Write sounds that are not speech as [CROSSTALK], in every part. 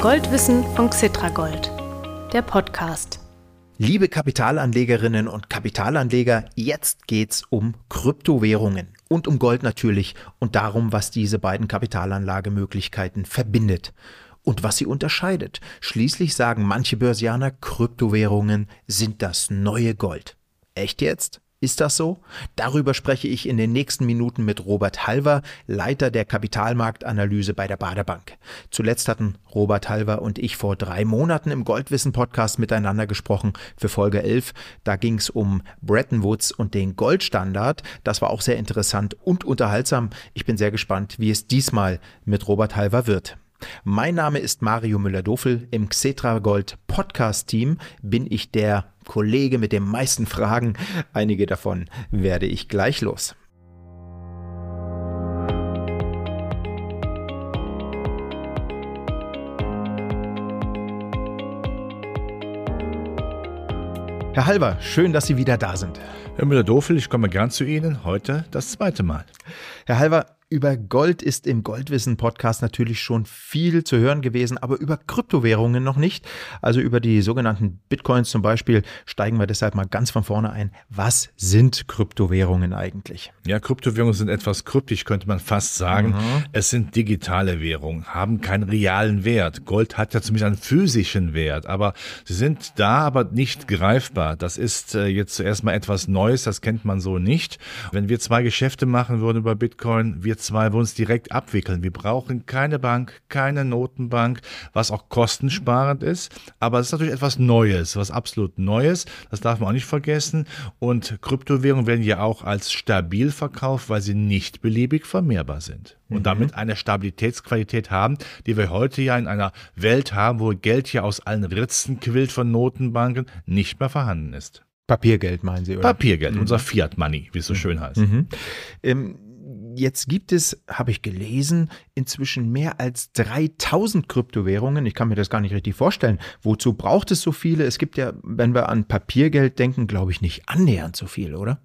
Goldwissen von Xitragold, der Podcast. Liebe Kapitalanlegerinnen und Kapitalanleger, jetzt geht's um Kryptowährungen und um Gold natürlich und darum, was diese beiden Kapitalanlagemöglichkeiten verbindet und was sie unterscheidet. Schließlich sagen manche Börsianer, Kryptowährungen sind das neue Gold. Echt jetzt? Ist das so? Darüber spreche ich in den nächsten Minuten mit Robert Halver, Leiter der Kapitalmarktanalyse bei der Baderbank. Zuletzt hatten Robert Halver und ich vor drei Monaten im Goldwissen-Podcast miteinander gesprochen für Folge 11. Da ging es um Bretton Woods und den Goldstandard. Das war auch sehr interessant und unterhaltsam. Ich bin sehr gespannt, wie es diesmal mit Robert Halver wird. Mein Name ist Mario Müller-Dofel. Im Xetra Gold Podcast Team bin ich der Kollege mit den meisten Fragen. Einige davon werde ich gleich los. Herr Halber, schön, dass Sie wieder da sind. Herr Müller-Dofel, ich komme gern zu Ihnen, heute das zweite Mal. Herr Halver, über Gold ist im Goldwissen-Podcast natürlich schon viel zu hören gewesen, aber über Kryptowährungen noch nicht. Also über die sogenannten Bitcoins zum Beispiel steigen wir deshalb mal ganz von vorne ein. Was sind Kryptowährungen eigentlich? Ja, Kryptowährungen sind etwas kryptisch, könnte man fast sagen. Mhm. Es sind digitale Währungen, haben keinen realen Wert. Gold hat ja zumindest einen physischen Wert, aber sie sind da, aber nicht greifbar. Das ist äh, jetzt zuerst mal etwas Neues, das kennt man so nicht. Wenn wir zwei Geschäfte machen würden über Bitcoin, wir zwei wir uns direkt abwickeln. Wir brauchen keine Bank, keine Notenbank, was auch kostensparend ist. Aber es ist natürlich etwas Neues, was absolut Neues. Das darf man auch nicht vergessen. Und Kryptowährungen werden ja auch als stabil verkauft, weil sie nicht beliebig vermehrbar sind. Und mhm. damit eine Stabilitätsqualität haben, die wir heute ja in einer Welt haben, wo Geld ja aus allen Ritzen quillt von Notenbanken, nicht mehr vorhanden ist. Papiergeld meinen Sie, oder? Papiergeld, mhm. unser Fiat Money, wie es so mhm. schön heißt. Mhm. Ähm, jetzt gibt es, habe ich gelesen, inzwischen mehr als 3000 Kryptowährungen. Ich kann mir das gar nicht richtig vorstellen. Wozu braucht es so viele? Es gibt ja, wenn wir an Papiergeld denken, glaube ich, nicht annähernd so viel, oder?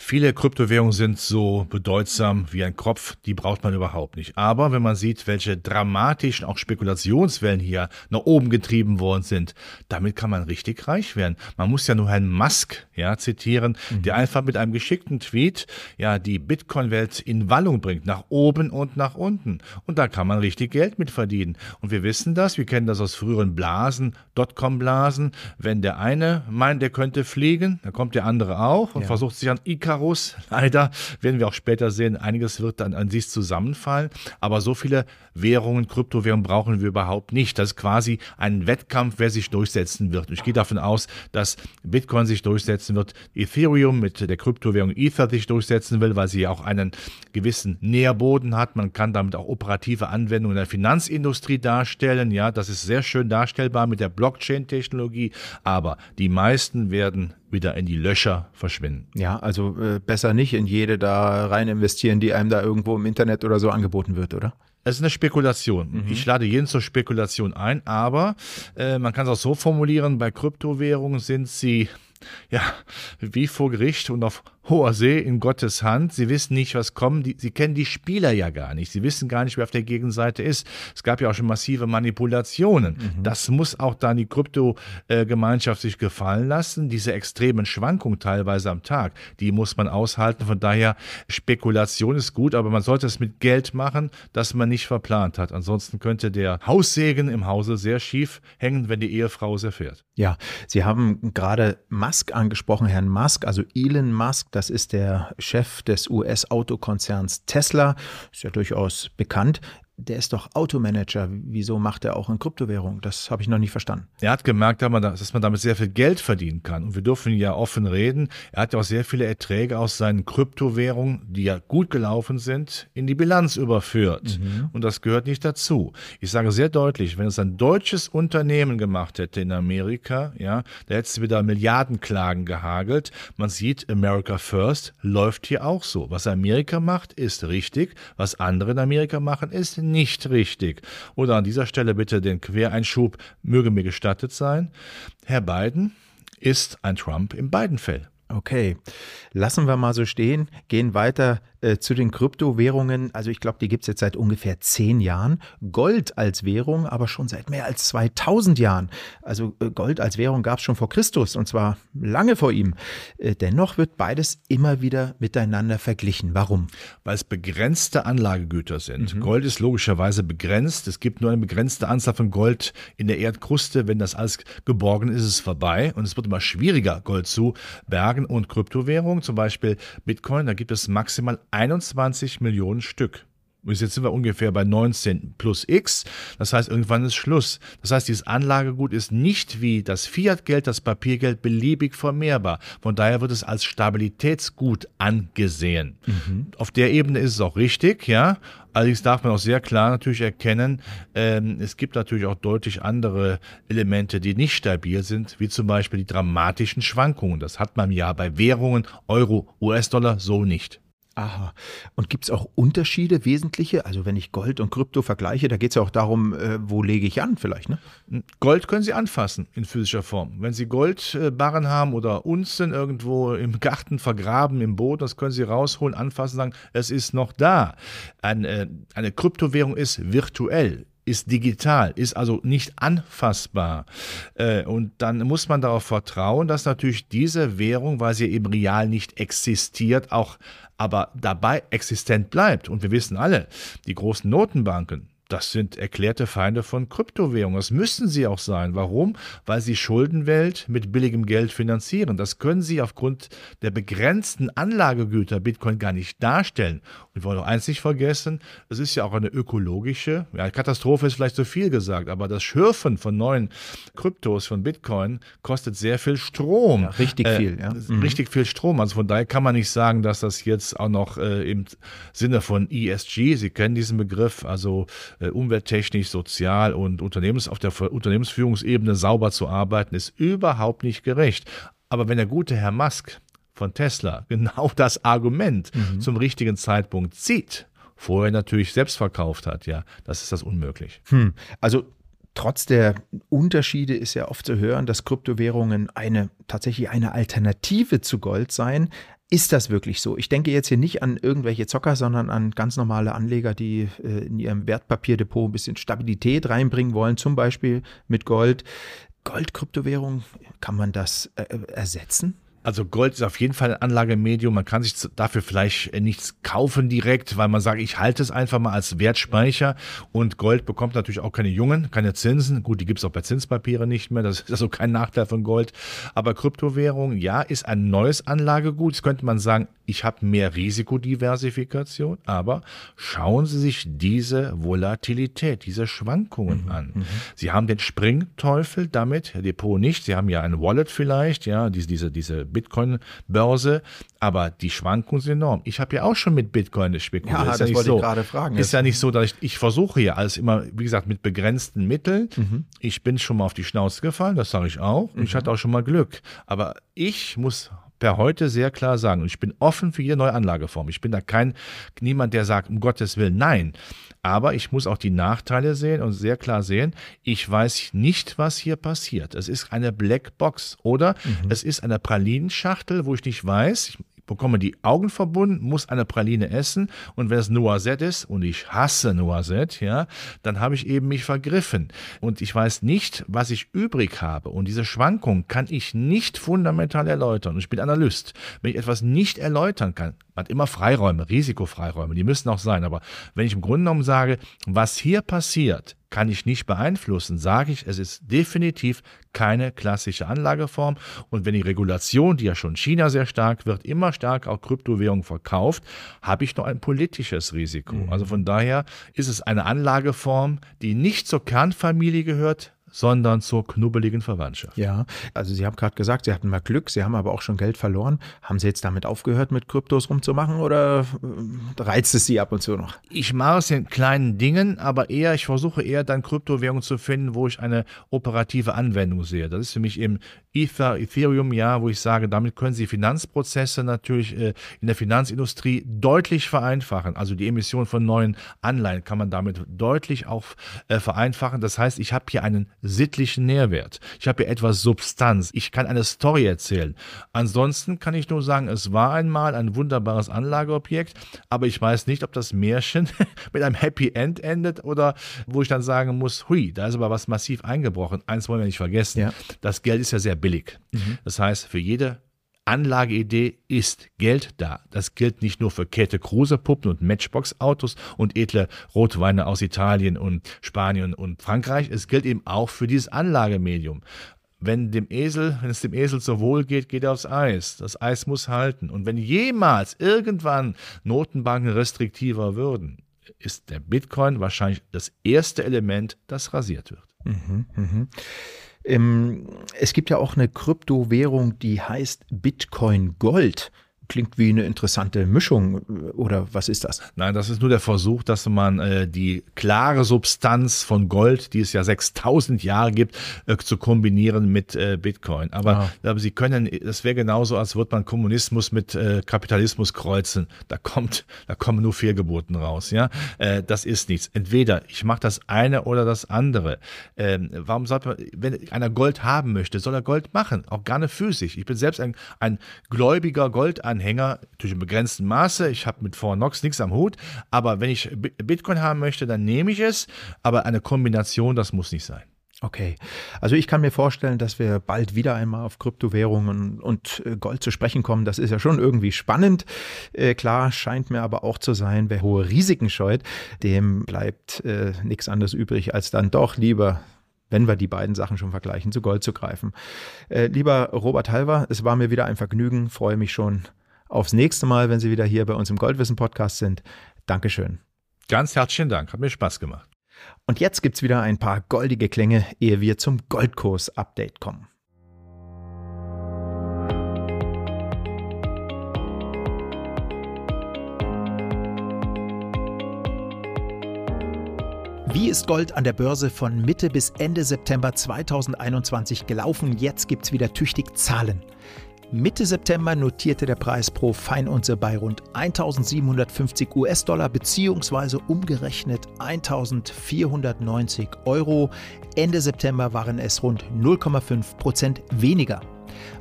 Viele Kryptowährungen sind so bedeutsam wie ein Kopf, die braucht man überhaupt nicht. Aber wenn man sieht, welche dramatischen auch Spekulationswellen hier nach oben getrieben worden sind, damit kann man richtig reich werden. Man muss ja nur Herrn Musk ja, zitieren, mhm. der einfach mit einem geschickten Tweet ja die Bitcoin-Welt in Wallung bringt, nach oben und nach unten. Und da kann man richtig Geld mit verdienen. Und wir wissen das, wir kennen das aus früheren Blasen, Dotcom-Blasen. Wenn der eine meint, der könnte fliegen, dann kommt der andere auch und ja. versucht sich an Icarus. Leider werden wir auch später sehen, einiges wird dann an sich zusammenfallen. Aber so viele Währungen, Kryptowährungen brauchen wir überhaupt nicht. Das ist quasi ein Wettkampf, wer sich durchsetzen wird. Ich gehe davon aus, dass Bitcoin sich durchsetzen wird, Ethereum mit der Kryptowährung Ether sich durchsetzen will, weil sie ja auch einen gewissen Nährboden hat. Man kann damit auch operative Anwendungen in der Finanzindustrie darstellen. Ja, das ist sehr schön darstellbar mit der Blockchain-Technologie. Aber die meisten werden wieder in die Löcher verschwinden. Ja, also äh, besser nicht in jede da rein investieren, die einem da irgendwo im Internet oder so angeboten wird, oder? Es ist eine Spekulation. Mhm. Ich lade jeden zur Spekulation ein, aber äh, man kann es auch so formulieren, bei Kryptowährungen sind sie ja, wie vor Gericht und auf hoher See in Gottes Hand. Sie wissen nicht, was kommt. Die, sie kennen die Spieler ja gar nicht. Sie wissen gar nicht, wer auf der Gegenseite ist. Es gab ja auch schon massive Manipulationen. Mhm. Das muss auch dann die Kryptogemeinschaft sich gefallen lassen. Diese extremen Schwankungen teilweise am Tag, die muss man aushalten. Von daher, Spekulation ist gut, aber man sollte es mit Geld machen, das man nicht verplant hat. Ansonsten könnte der Haussegen im Hause sehr schief hängen, wenn die Ehefrau es erfährt. Ja, Sie haben gerade Musk angesprochen, Herrn Musk, also Elon Musk. Das ist der Chef des US-Autokonzerns Tesla. Ist ja durchaus bekannt der ist doch Automanager. Wieso macht er auch in Kryptowährung? Das habe ich noch nicht verstanden. Er hat gemerkt, dass man damit sehr viel Geld verdienen kann. Und wir dürfen ja offen reden. Er hat ja auch sehr viele Erträge aus seinen Kryptowährungen, die ja gut gelaufen sind, in die Bilanz überführt. Mhm. Und das gehört nicht dazu. Ich sage sehr deutlich, wenn es ein deutsches Unternehmen gemacht hätte in Amerika, ja, da hätte es wieder Milliardenklagen gehagelt. Man sieht, America First läuft hier auch so. Was Amerika macht, ist richtig. Was andere in Amerika machen, ist nicht richtig. Oder an dieser Stelle bitte den Quereinschub möge mir gestattet sein. Herr Biden ist ein Trump im Biden-Fell. Okay, lassen wir mal so stehen, gehen weiter äh, zu den Kryptowährungen. Also ich glaube, die gibt es jetzt seit ungefähr zehn Jahren. Gold als Währung aber schon seit mehr als 2000 Jahren. Also äh, Gold als Währung gab es schon vor Christus und zwar lange vor ihm. Äh, dennoch wird beides immer wieder miteinander verglichen. Warum? Weil es begrenzte Anlagegüter sind. Mhm. Gold ist logischerweise begrenzt. Es gibt nur eine begrenzte Anzahl von Gold in der Erdkruste. Wenn das alles geborgen ist, ist es vorbei und es wird immer schwieriger, Gold zu bergen. Anlagen und Kryptowährungen, zum Beispiel Bitcoin, da gibt es maximal 21 Millionen Stück. Bis jetzt sind wir ungefähr bei 19 plus X. Das heißt, irgendwann ist Schluss. Das heißt, dieses Anlagegut ist nicht wie das Fiatgeld, das Papiergeld beliebig vermehrbar. Von daher wird es als Stabilitätsgut angesehen. Mhm. Auf der Ebene ist es auch richtig, ja. Allerdings darf man auch sehr klar natürlich erkennen, ähm, es gibt natürlich auch deutlich andere Elemente, die nicht stabil sind, wie zum Beispiel die dramatischen Schwankungen. Das hat man ja bei Währungen, Euro, US-Dollar so nicht. Aha. Und gibt es auch Unterschiede, wesentliche? Also wenn ich Gold und Krypto vergleiche, da geht es ja auch darum, äh, wo lege ich an vielleicht, ne? Gold können Sie anfassen in physischer Form. Wenn Sie Goldbarren haben oder Unzen irgendwo im Garten vergraben, im Boden, das können Sie rausholen, anfassen, sagen, es ist noch da. Eine, äh, eine Kryptowährung ist virtuell ist digital, ist also nicht anfassbar. Äh, und dann muss man darauf vertrauen, dass natürlich diese Währung, weil sie eben real nicht existiert, auch aber dabei existent bleibt. Und wir wissen alle, die großen Notenbanken, das sind erklärte Feinde von Kryptowährungen. Das müssen sie auch sein. Warum? Weil sie Schuldenwelt mit billigem Geld finanzieren. Das können sie aufgrund der begrenzten Anlagegüter Bitcoin gar nicht darstellen. Und wir wollen auch eins nicht vergessen, es ist ja auch eine ökologische, ja, Katastrophe ist vielleicht zu viel gesagt, aber das Schürfen von neuen Kryptos, von Bitcoin, kostet sehr viel Strom. Ja, richtig äh, viel, ja. Mhm. Richtig viel Strom. Also von daher kann man nicht sagen, dass das jetzt auch noch äh, im Sinne von ESG, Sie kennen diesen Begriff, also umwelttechnisch, sozial und Unternehmens, auf der Unternehmensführungsebene sauber zu arbeiten, ist überhaupt nicht gerecht. Aber wenn der gute Herr Musk von Tesla [LAUGHS] genau das Argument mhm. zum richtigen Zeitpunkt zieht, vorher natürlich selbst verkauft hat, ja, das ist das unmöglich. Hm. Also trotz der Unterschiede ist ja oft zu hören, dass Kryptowährungen eine tatsächlich eine Alternative zu Gold seien. Ist das wirklich so? Ich denke jetzt hier nicht an irgendwelche Zocker, sondern an ganz normale Anleger, die äh, in ihrem Wertpapierdepot ein bisschen Stabilität reinbringen wollen, zum Beispiel mit Gold. Gold, Kryptowährung, kann man das äh, ersetzen? Also Gold ist auf jeden Fall ein Anlagemedium. Man kann sich dafür vielleicht äh, nichts kaufen direkt, weil man sagt, ich halte es einfach mal als Wertspeicher. Und Gold bekommt natürlich auch keine Jungen, keine Zinsen. Gut, die gibt es auch bei Zinspapiere nicht mehr. Das ist also kein Nachteil von Gold. Aber Kryptowährung, ja, ist ein neues Anlagegut. Jetzt könnte man sagen, ich habe mehr Risikodiversifikation. Aber schauen Sie sich diese Volatilität, diese Schwankungen mhm. an. Mhm. Sie haben den Springteufel damit, Depot nicht. Sie haben ja ein Wallet vielleicht, ja, diese, diese, diese Bitcoin-Börse, aber die Schwankungen sind enorm. Ich habe ja auch schon mit Bitcoin spekuliert. Ja, ist das ja wollte so. ich gerade fragen. Ist ja nicht so, dass ich, ich versuche ja alles immer, wie gesagt, mit begrenzten Mitteln. Mhm. Ich bin schon mal auf die Schnauze gefallen, das sage ich auch. Mhm. Ich hatte auch schon mal Glück. Aber ich muss per heute sehr klar sagen, und ich bin offen für jede neue Anlageform. Ich bin da kein, niemand, der sagt, um Gottes Willen, nein. Aber ich muss auch die Nachteile sehen und sehr klar sehen, ich weiß nicht, was hier passiert. Es ist eine Blackbox oder mhm. es ist eine Pralinenschachtel, wo ich nicht weiß, ich bekomme die Augen verbunden, muss eine Praline essen. Und wenn es Noisette ist und ich hasse Noisette, ja, dann habe ich eben mich vergriffen. Und ich weiß nicht, was ich übrig habe. Und diese Schwankung kann ich nicht fundamental erläutern. Und ich bin Analyst. Wenn ich etwas nicht erläutern kann, man hat immer Freiräume, Risikofreiräume, die müssen auch sein, aber wenn ich im Grunde genommen sage, was hier passiert, kann ich nicht beeinflussen, sage ich, es ist definitiv keine klassische Anlageform. Und wenn die Regulation, die ja schon in China sehr stark wird, immer stärker auch Kryptowährungen verkauft, habe ich noch ein politisches Risiko. Mhm. Also von daher ist es eine Anlageform, die nicht zur Kernfamilie gehört, sondern zur knubbeligen Verwandtschaft. Ja, also Sie haben gerade gesagt, Sie hatten mal Glück, Sie haben aber auch schon Geld verloren. Haben Sie jetzt damit aufgehört, mit Kryptos rumzumachen oder äh, reizt es Sie ab und zu noch? Ich mache es in kleinen Dingen, aber eher, ich versuche eher dann Kryptowährungen zu finden, wo ich eine operative Anwendung sehe. Das ist für mich eben Ether, Ethereum, ja, wo ich sage, damit können Sie Finanzprozesse natürlich äh, in der Finanzindustrie deutlich vereinfachen. Also die Emission von neuen Anleihen kann man damit deutlich auch äh, vereinfachen. Das heißt, ich habe hier einen sittlichen Nährwert. Ich habe hier etwas Substanz. Ich kann eine Story erzählen. Ansonsten kann ich nur sagen, es war einmal ein wunderbares Anlageobjekt, aber ich weiß nicht, ob das Märchen [LAUGHS] mit einem Happy End endet oder wo ich dann sagen muss, hui, da ist aber was massiv eingebrochen. Eins wollen wir nicht vergessen. Ja. Das Geld ist ja sehr billig. Mhm. Das heißt, für jede Anlageidee ist Geld da. Das gilt nicht nur für Käthe Kruse Puppen und Matchbox Autos und edle Rotweine aus Italien und Spanien und Frankreich. Es gilt eben auch für dieses Anlagemedium. Wenn dem Esel, wenn es dem Esel so wohl geht, geht er aufs Eis. Das Eis muss halten. Und wenn jemals irgendwann Notenbanken restriktiver würden, ist der Bitcoin wahrscheinlich das erste Element, das rasiert wird. Mhm, mh. Es gibt ja auch eine Kryptowährung, die heißt Bitcoin Gold klingt wie eine interessante Mischung oder was ist das? Nein, das ist nur der Versuch, dass man äh, die klare Substanz von Gold, die es ja 6000 Jahre gibt, äh, zu kombinieren mit äh, Bitcoin. Aber, ah. aber sie können, das wäre genauso, als würde man Kommunismus mit äh, Kapitalismus kreuzen. Da kommt, da kommen nur Fehlgeburten raus. Ja, äh, das ist nichts. Entweder ich mache das eine oder das andere. Ähm, warum sollte man, wenn einer Gold haben möchte, soll er Gold machen, auch gerne physisch. Ich bin selbst ein, ein gläubiger Goldanleger. Anhänger, natürlich im begrenzten Maße. Ich habe mit Fort Knox nichts am Hut, aber wenn ich Bitcoin haben möchte, dann nehme ich es. Aber eine Kombination, das muss nicht sein. Okay, also ich kann mir vorstellen, dass wir bald wieder einmal auf Kryptowährungen und äh, Gold zu sprechen kommen. Das ist ja schon irgendwie spannend. Äh, klar, scheint mir aber auch zu sein, wer hohe Risiken scheut, dem bleibt äh, nichts anderes übrig, als dann doch lieber wenn wir die beiden Sachen schon vergleichen, zu Gold zu greifen. Äh, lieber Robert Halver, es war mir wieder ein Vergnügen, freue mich schon aufs nächste Mal, wenn Sie wieder hier bei uns im Goldwissen Podcast sind. Dankeschön. Ganz herzlichen Dank, hat mir Spaß gemacht. Und jetzt gibt es wieder ein paar goldige Klänge, ehe wir zum Goldkurs-Update kommen. Wie ist Gold an der Börse von Mitte bis Ende September 2021 gelaufen? Jetzt gibt es wieder tüchtig Zahlen. Mitte September notierte der Preis pro Feinunze bei rund 1750 US-Dollar bzw. umgerechnet 1490 Euro. Ende September waren es rund 0,5 Prozent weniger.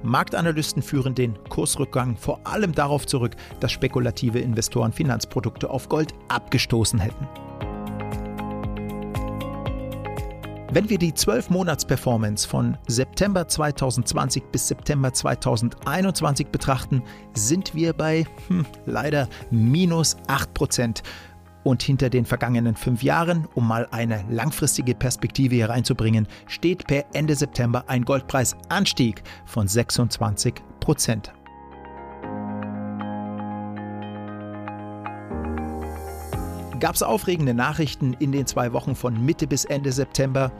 Marktanalysten führen den Kursrückgang vor allem darauf zurück, dass spekulative Investoren Finanzprodukte auf Gold abgestoßen hätten. Wenn wir die 12-Monats-Performance von September 2020 bis September 2021 betrachten, sind wir bei hm, leider minus 8%. Und hinter den vergangenen fünf Jahren, um mal eine langfristige Perspektive hier reinzubringen, steht per Ende September ein Goldpreisanstieg von 26 Prozent. Gab es aufregende Nachrichten in den zwei Wochen von Mitte bis Ende September?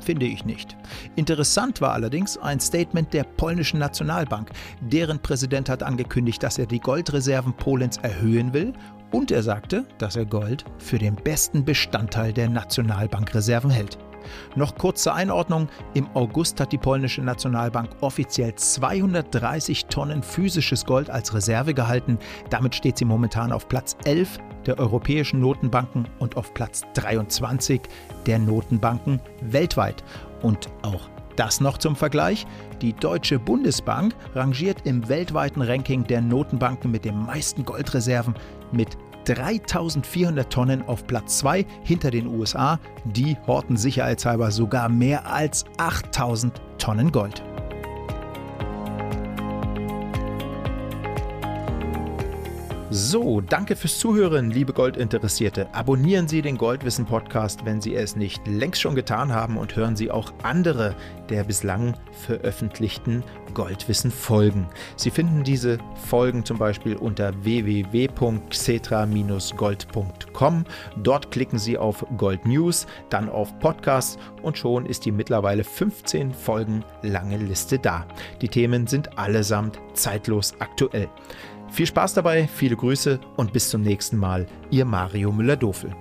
Finde ich nicht. Interessant war allerdings ein Statement der polnischen Nationalbank. Deren Präsident hat angekündigt, dass er die Goldreserven Polens erhöhen will und er sagte, dass er Gold für den besten Bestandteil der Nationalbankreserven hält. Noch kurz zur Einordnung. Im August hat die polnische Nationalbank offiziell 230 Tonnen physisches Gold als Reserve gehalten. Damit steht sie momentan auf Platz 11 der europäischen Notenbanken und auf Platz 23 der Notenbanken weltweit. Und auch das noch zum Vergleich. Die Deutsche Bundesbank rangiert im weltweiten Ranking der Notenbanken mit den meisten Goldreserven mit 3400 Tonnen auf Platz 2 hinter den USA. Die horten sicherheitshalber sogar mehr als 8000 Tonnen Gold. So, danke fürs Zuhören, liebe Goldinteressierte. Abonnieren Sie den Goldwissen Podcast, wenn Sie es nicht längst schon getan haben und hören Sie auch andere der bislang veröffentlichten Goldwissen Folgen. Sie finden diese Folgen zum Beispiel unter www.xetra-gold.com. Dort klicken Sie auf Gold News, dann auf Podcast und schon ist die mittlerweile 15 Folgen lange Liste da. Die Themen sind allesamt zeitlos aktuell. Viel Spaß dabei, viele Grüße und bis zum nächsten Mal, Ihr Mario Müller-Dofel.